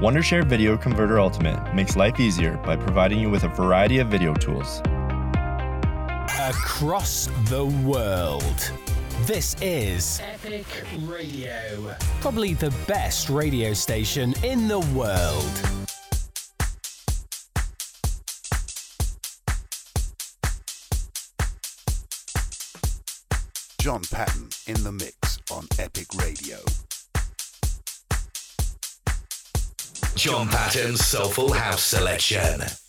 Wondershare Video Converter Ultimate makes life easier by providing you with a variety of video tools. Across the world. This is Epic Radio. probably the best radio station in the world. John Patton in the mix on Epic Radio. John Patton's Soulful House Selection.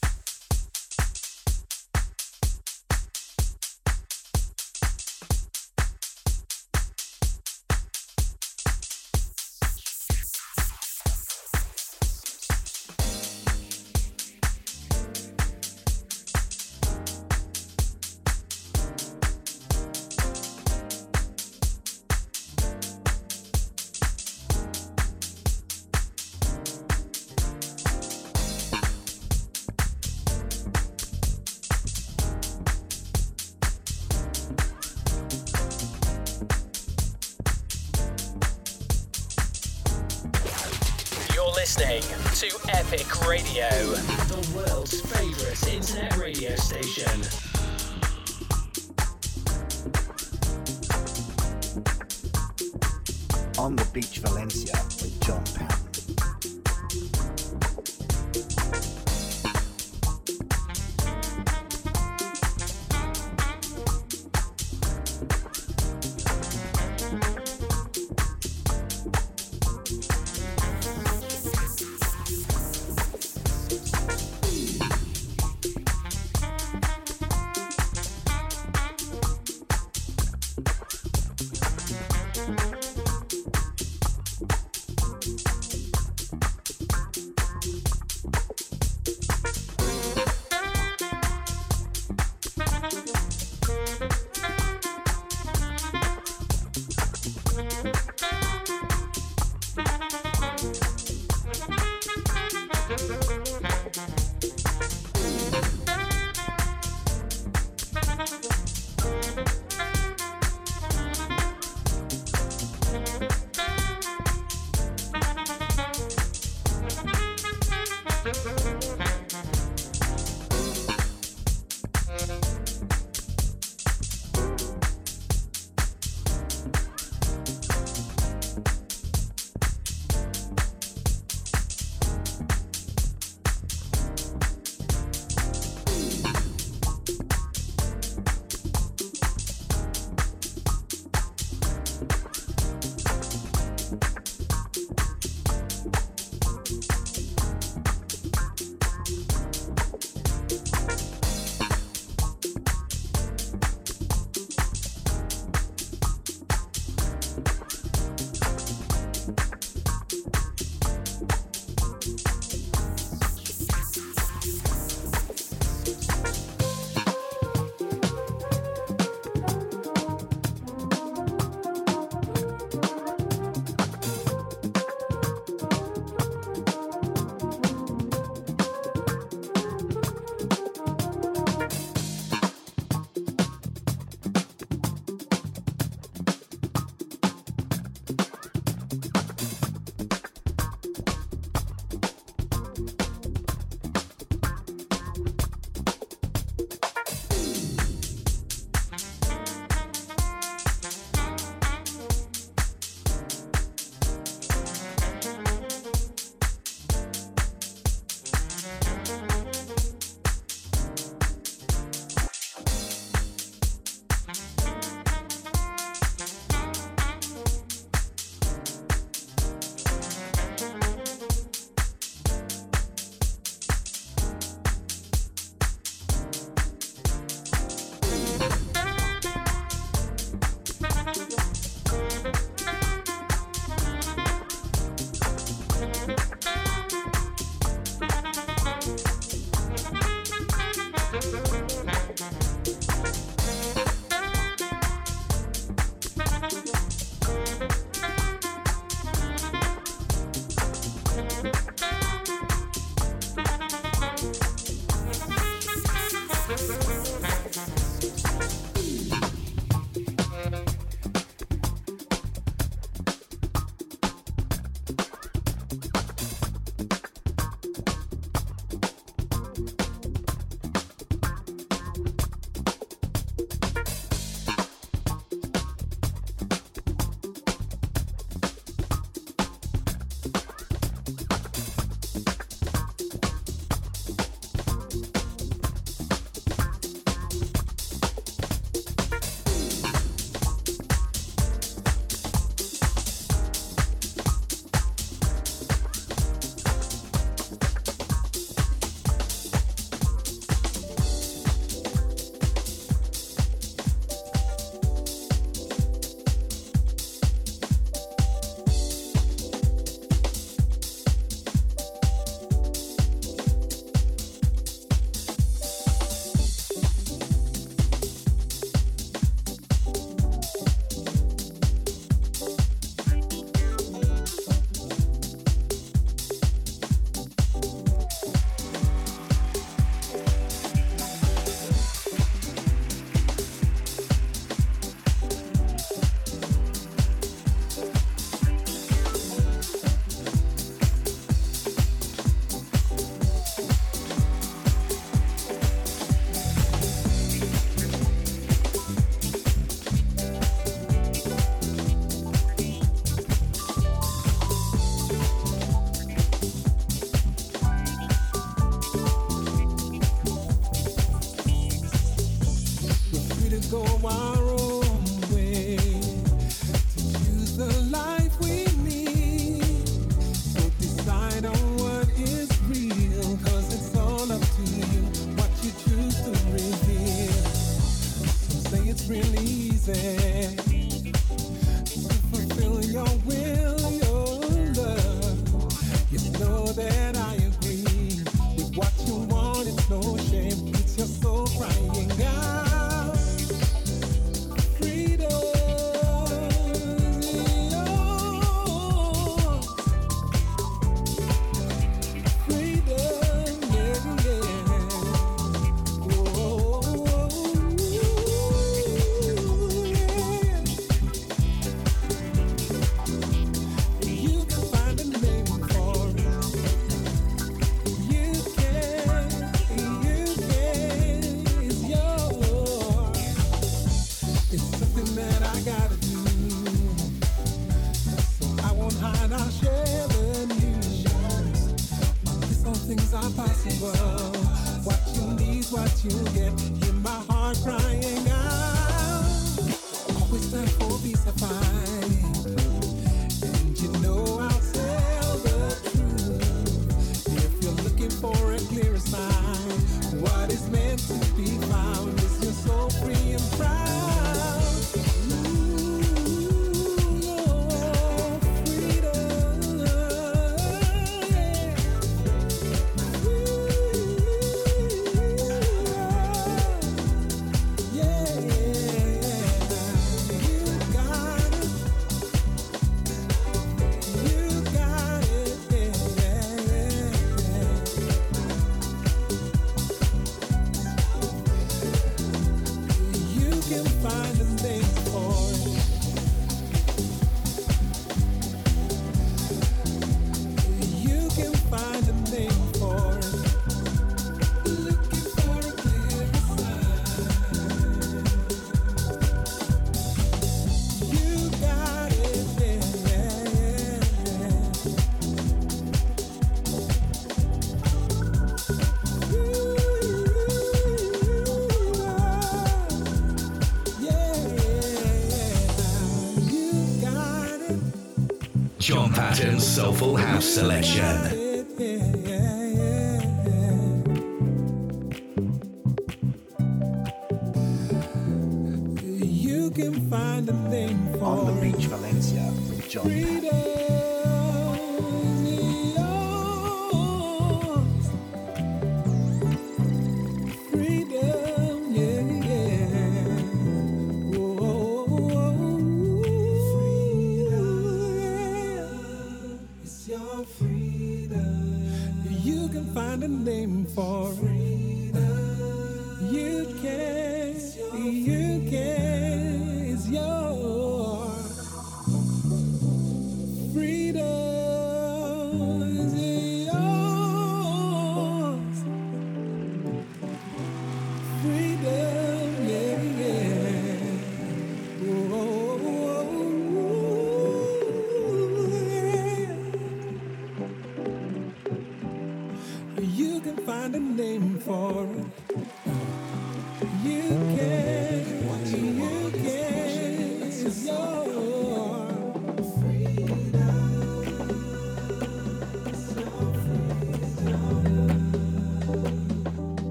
Patton's Soulful House Selection.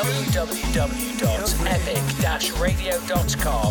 www.epic-radio.com.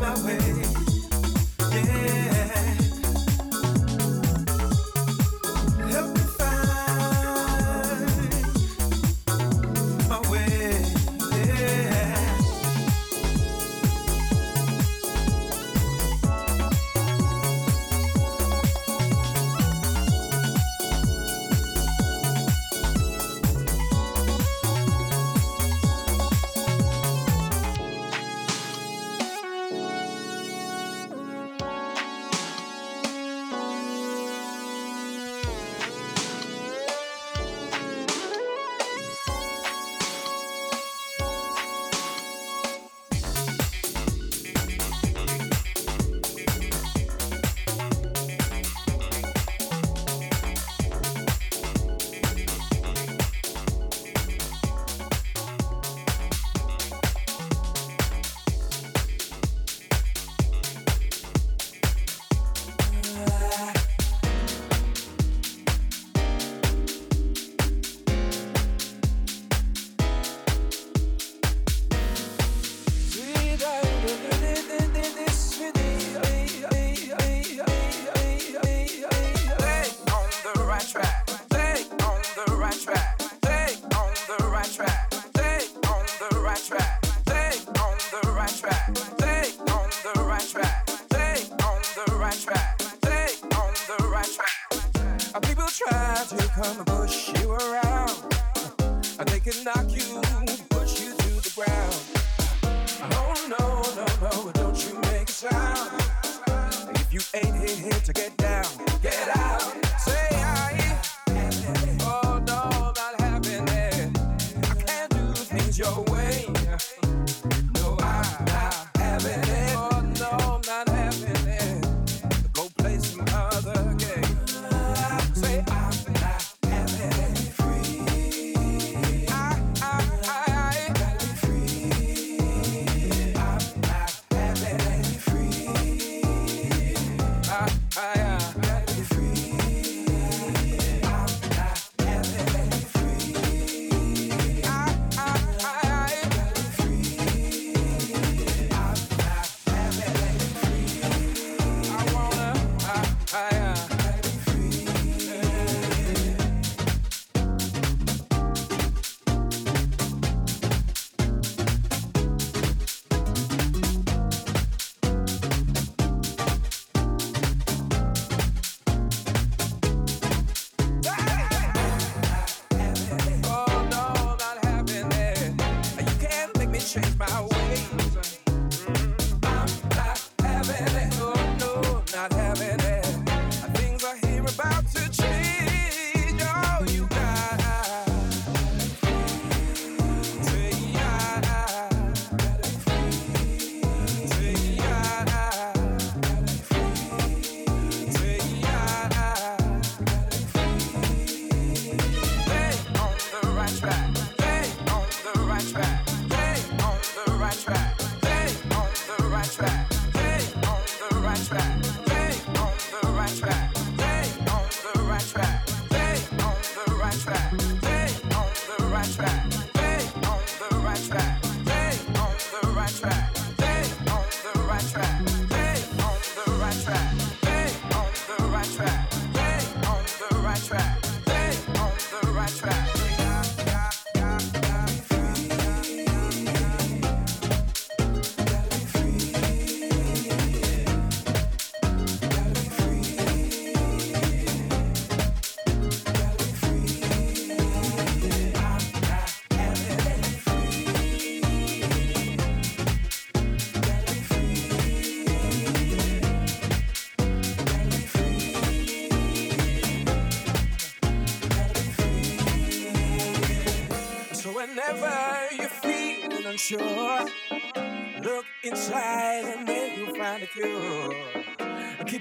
my way, track.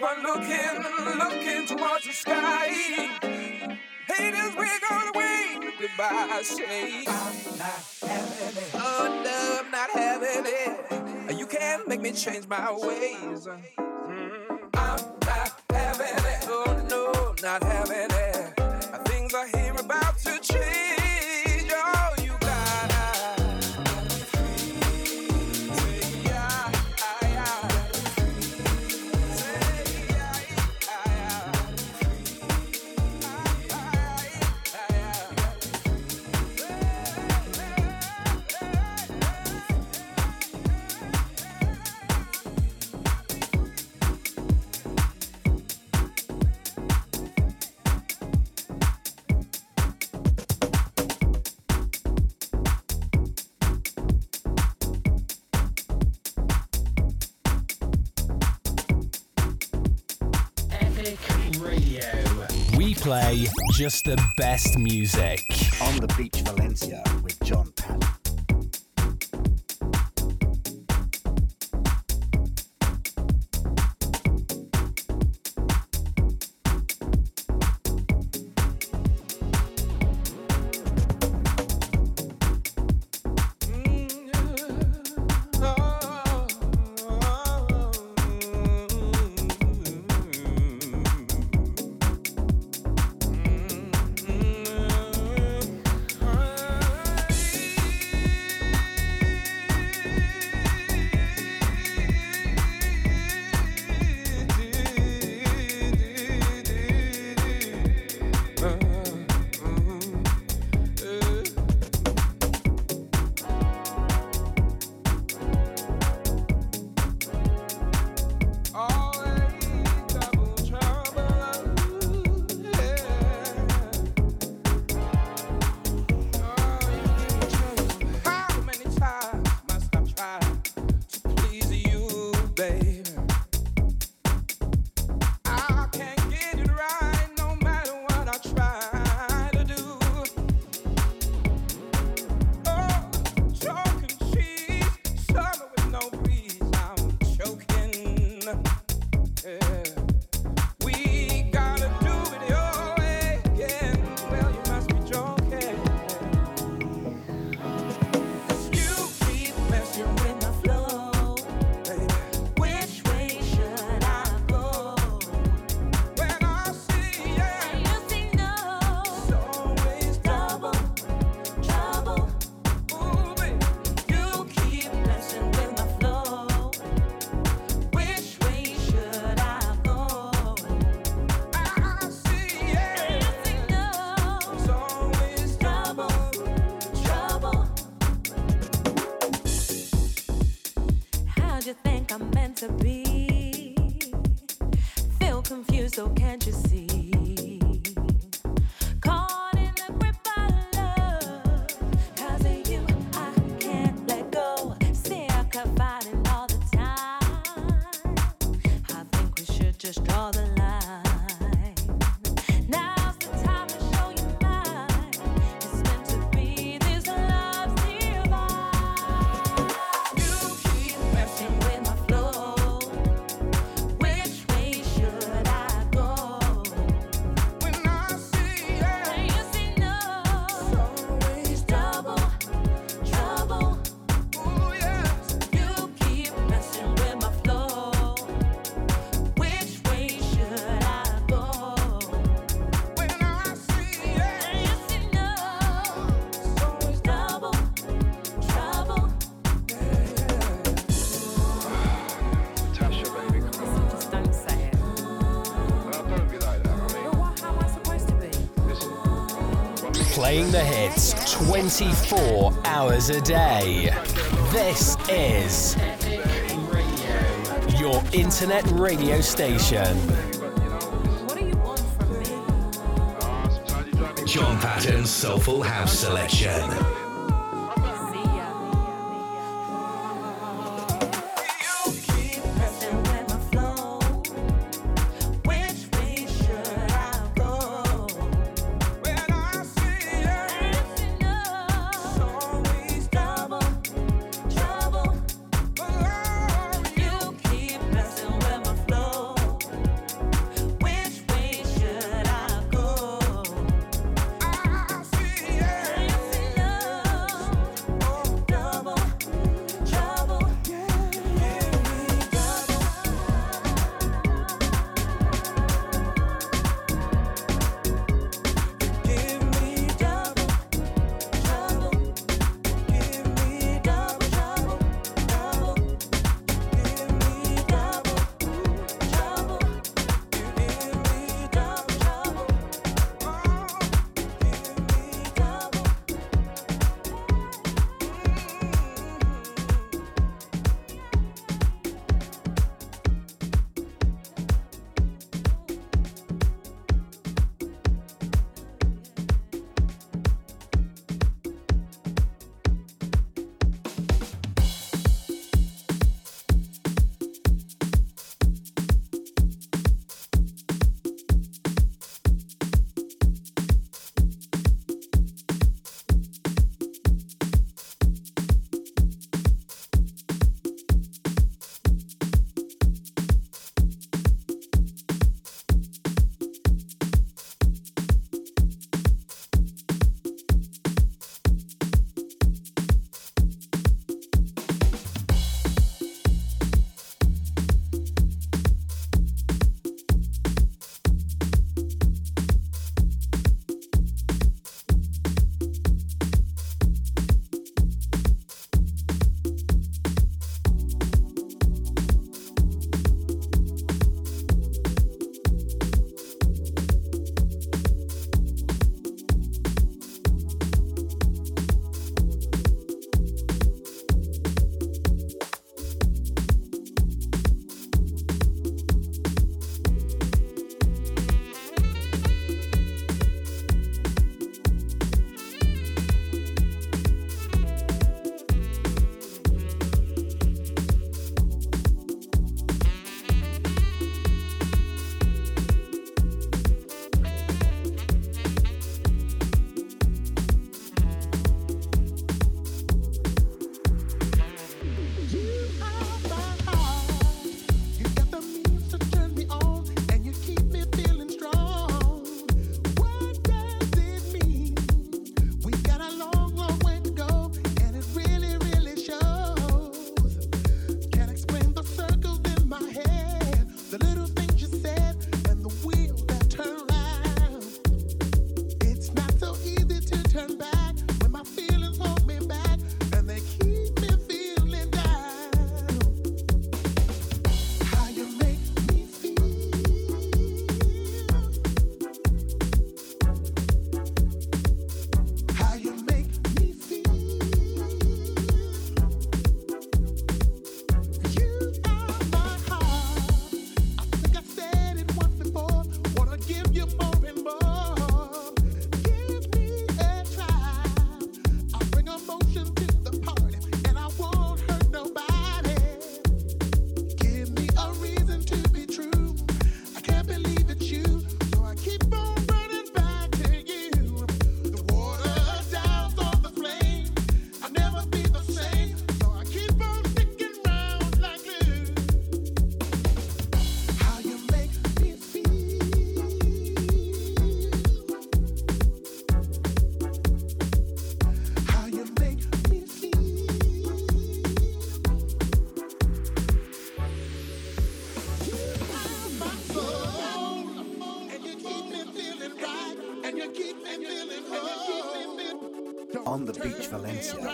one looking, looking towards the sky. Haters, we're gonna wait. Goodbye, say. I'm not having it. Oh, no, I'm not having it. You can't make me change my ways. Mm. I'm not having it. Oh, no, not having it. just the best music. On the beach, Valencia. 24 hours a day. This is your internet radio station. John Patton's Soulful House Selection.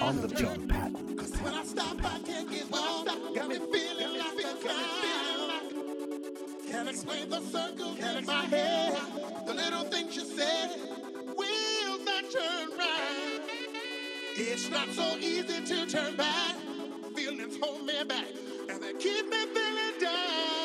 On the John Patton. Cause when I stop, I can't get. Got me feeling like a clown. Can't explain the in my head. The little things you said will not turn right. It's not so easy to turn back. Feelings hold me back, and they keep me feeling down.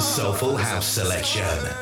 Soulful House Selection.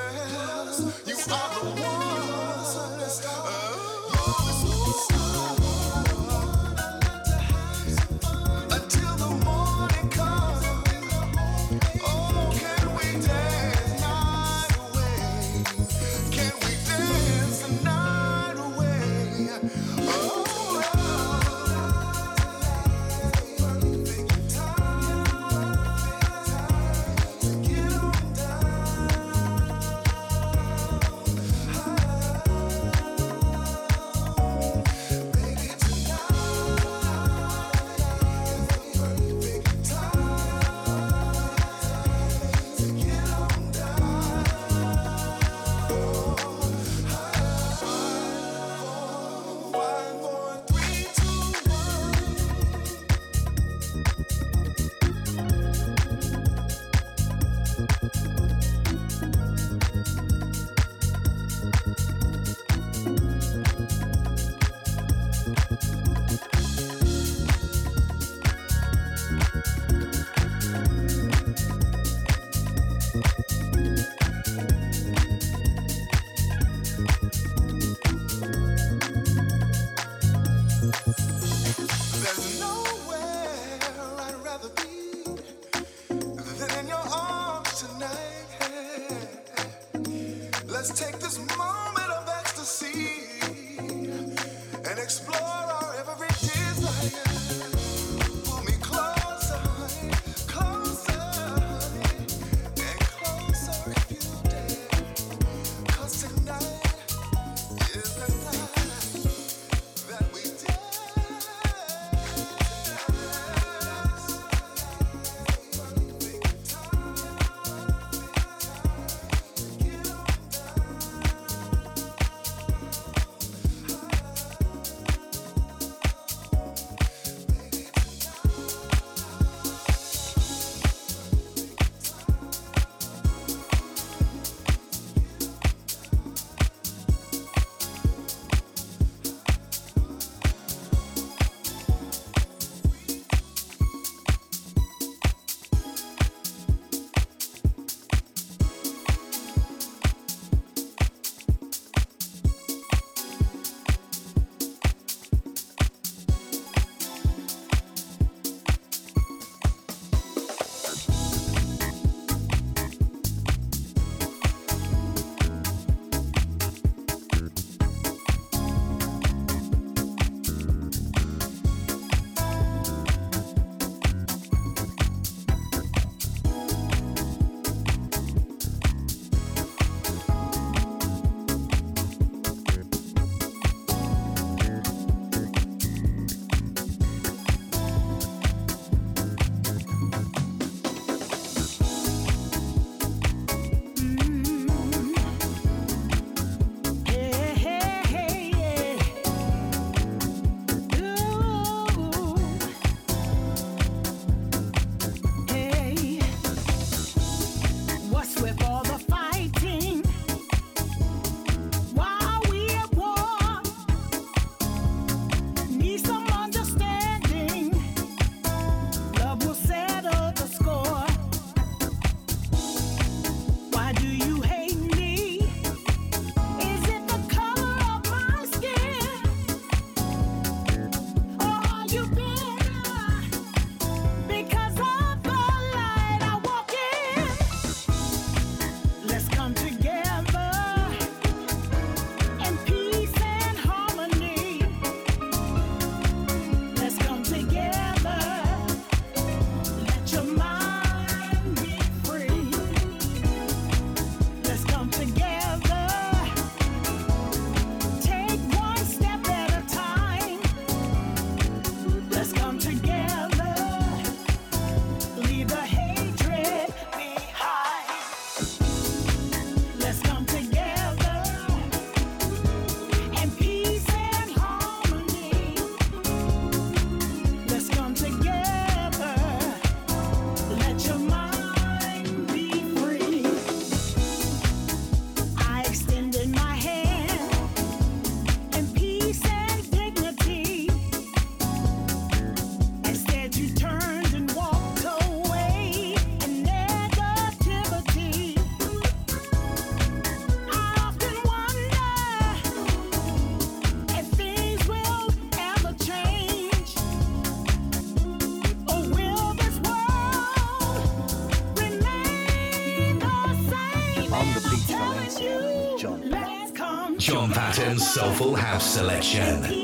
Soulful House Selection.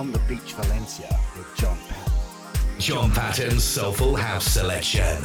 On the Beach Valencia with John Patton. John Patton's Soulful House Selection.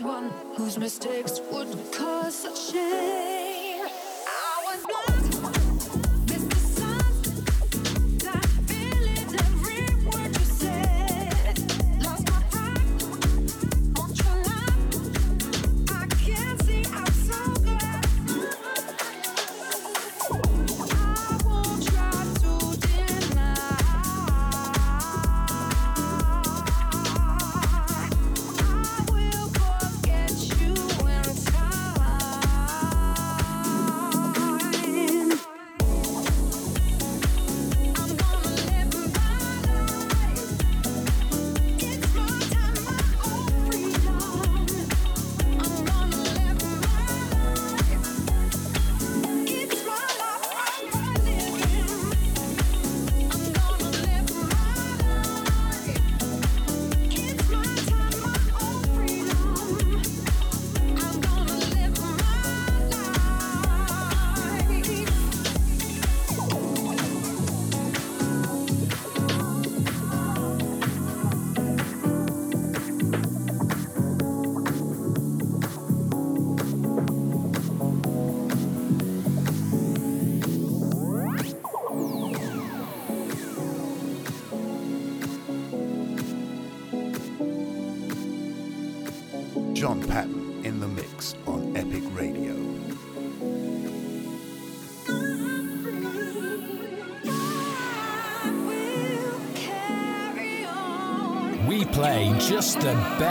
one whose mistakes would cause a shame.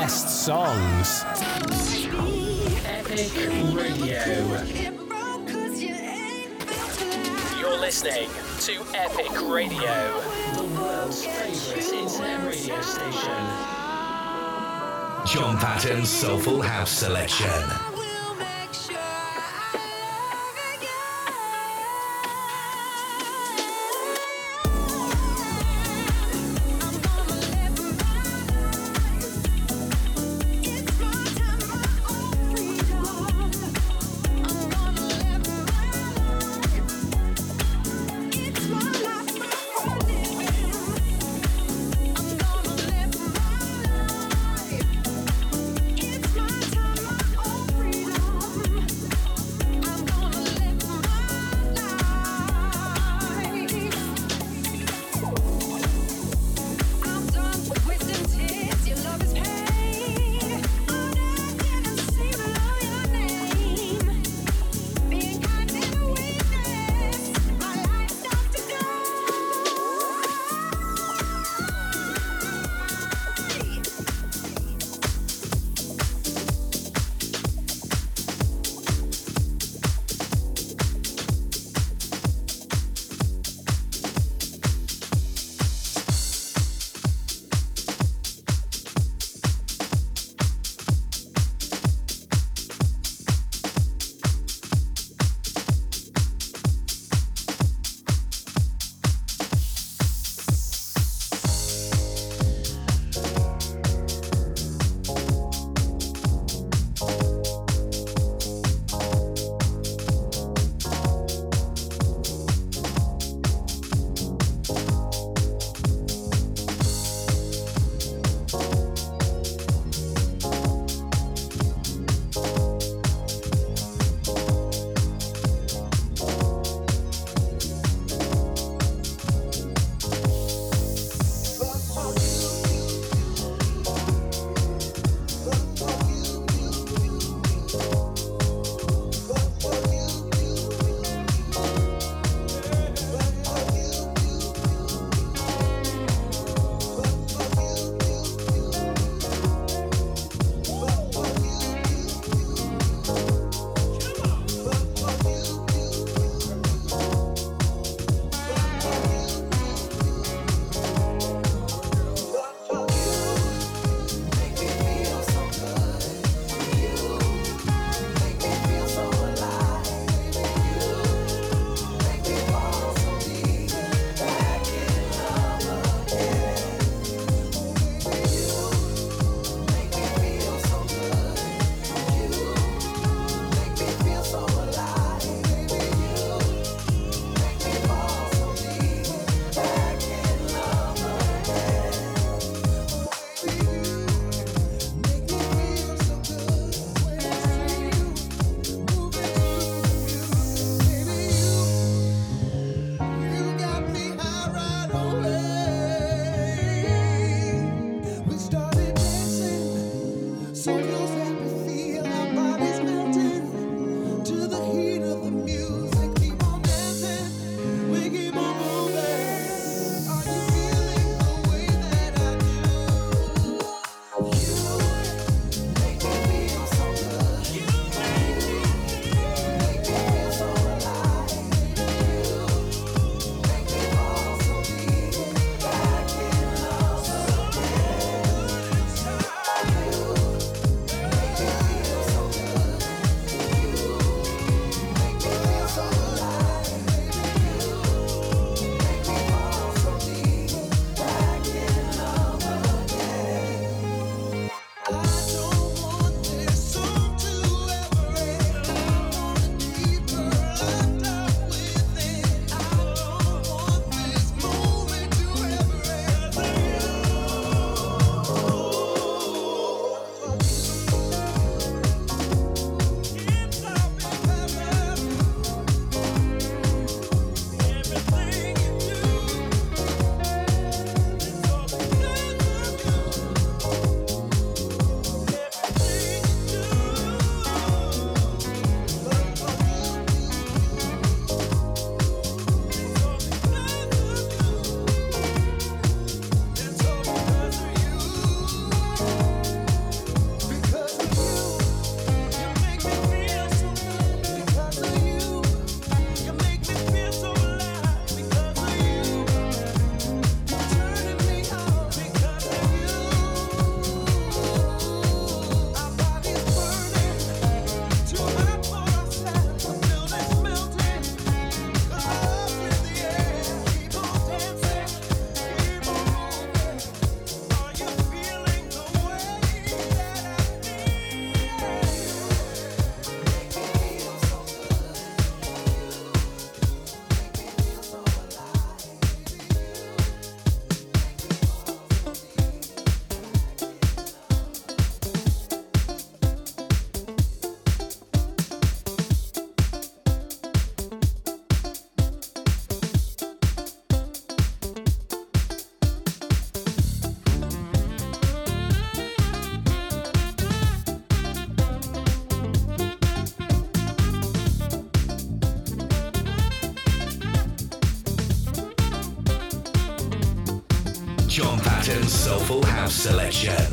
best songs. Epic Radio. You're listening to Epic Radio, the world's favourite internet radio station. John Patton's Soulful House Selection. Selection.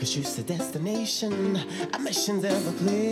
Cause you's the destination, our mission's ever clear.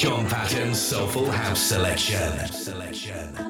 John Patton's Soulful House Selection.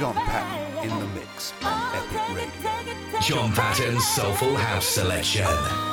John Patton in the mix on Epic Radio. John Patton's Soulful House Selection.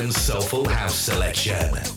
Patton's Soulful House Selection.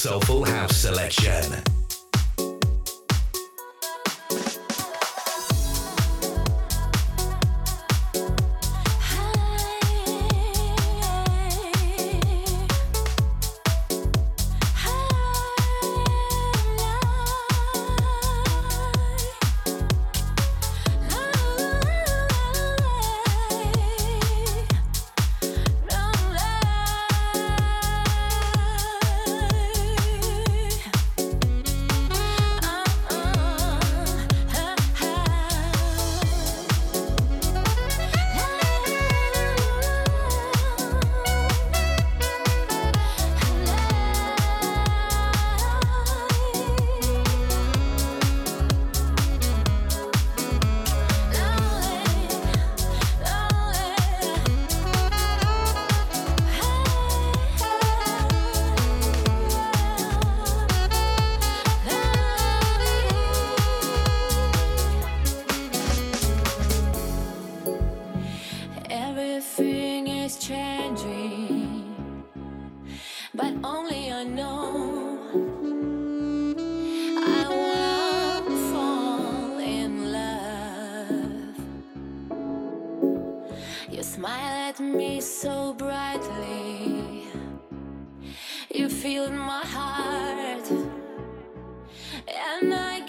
Soulful House Selection. so brightly. You filled my heart, and I.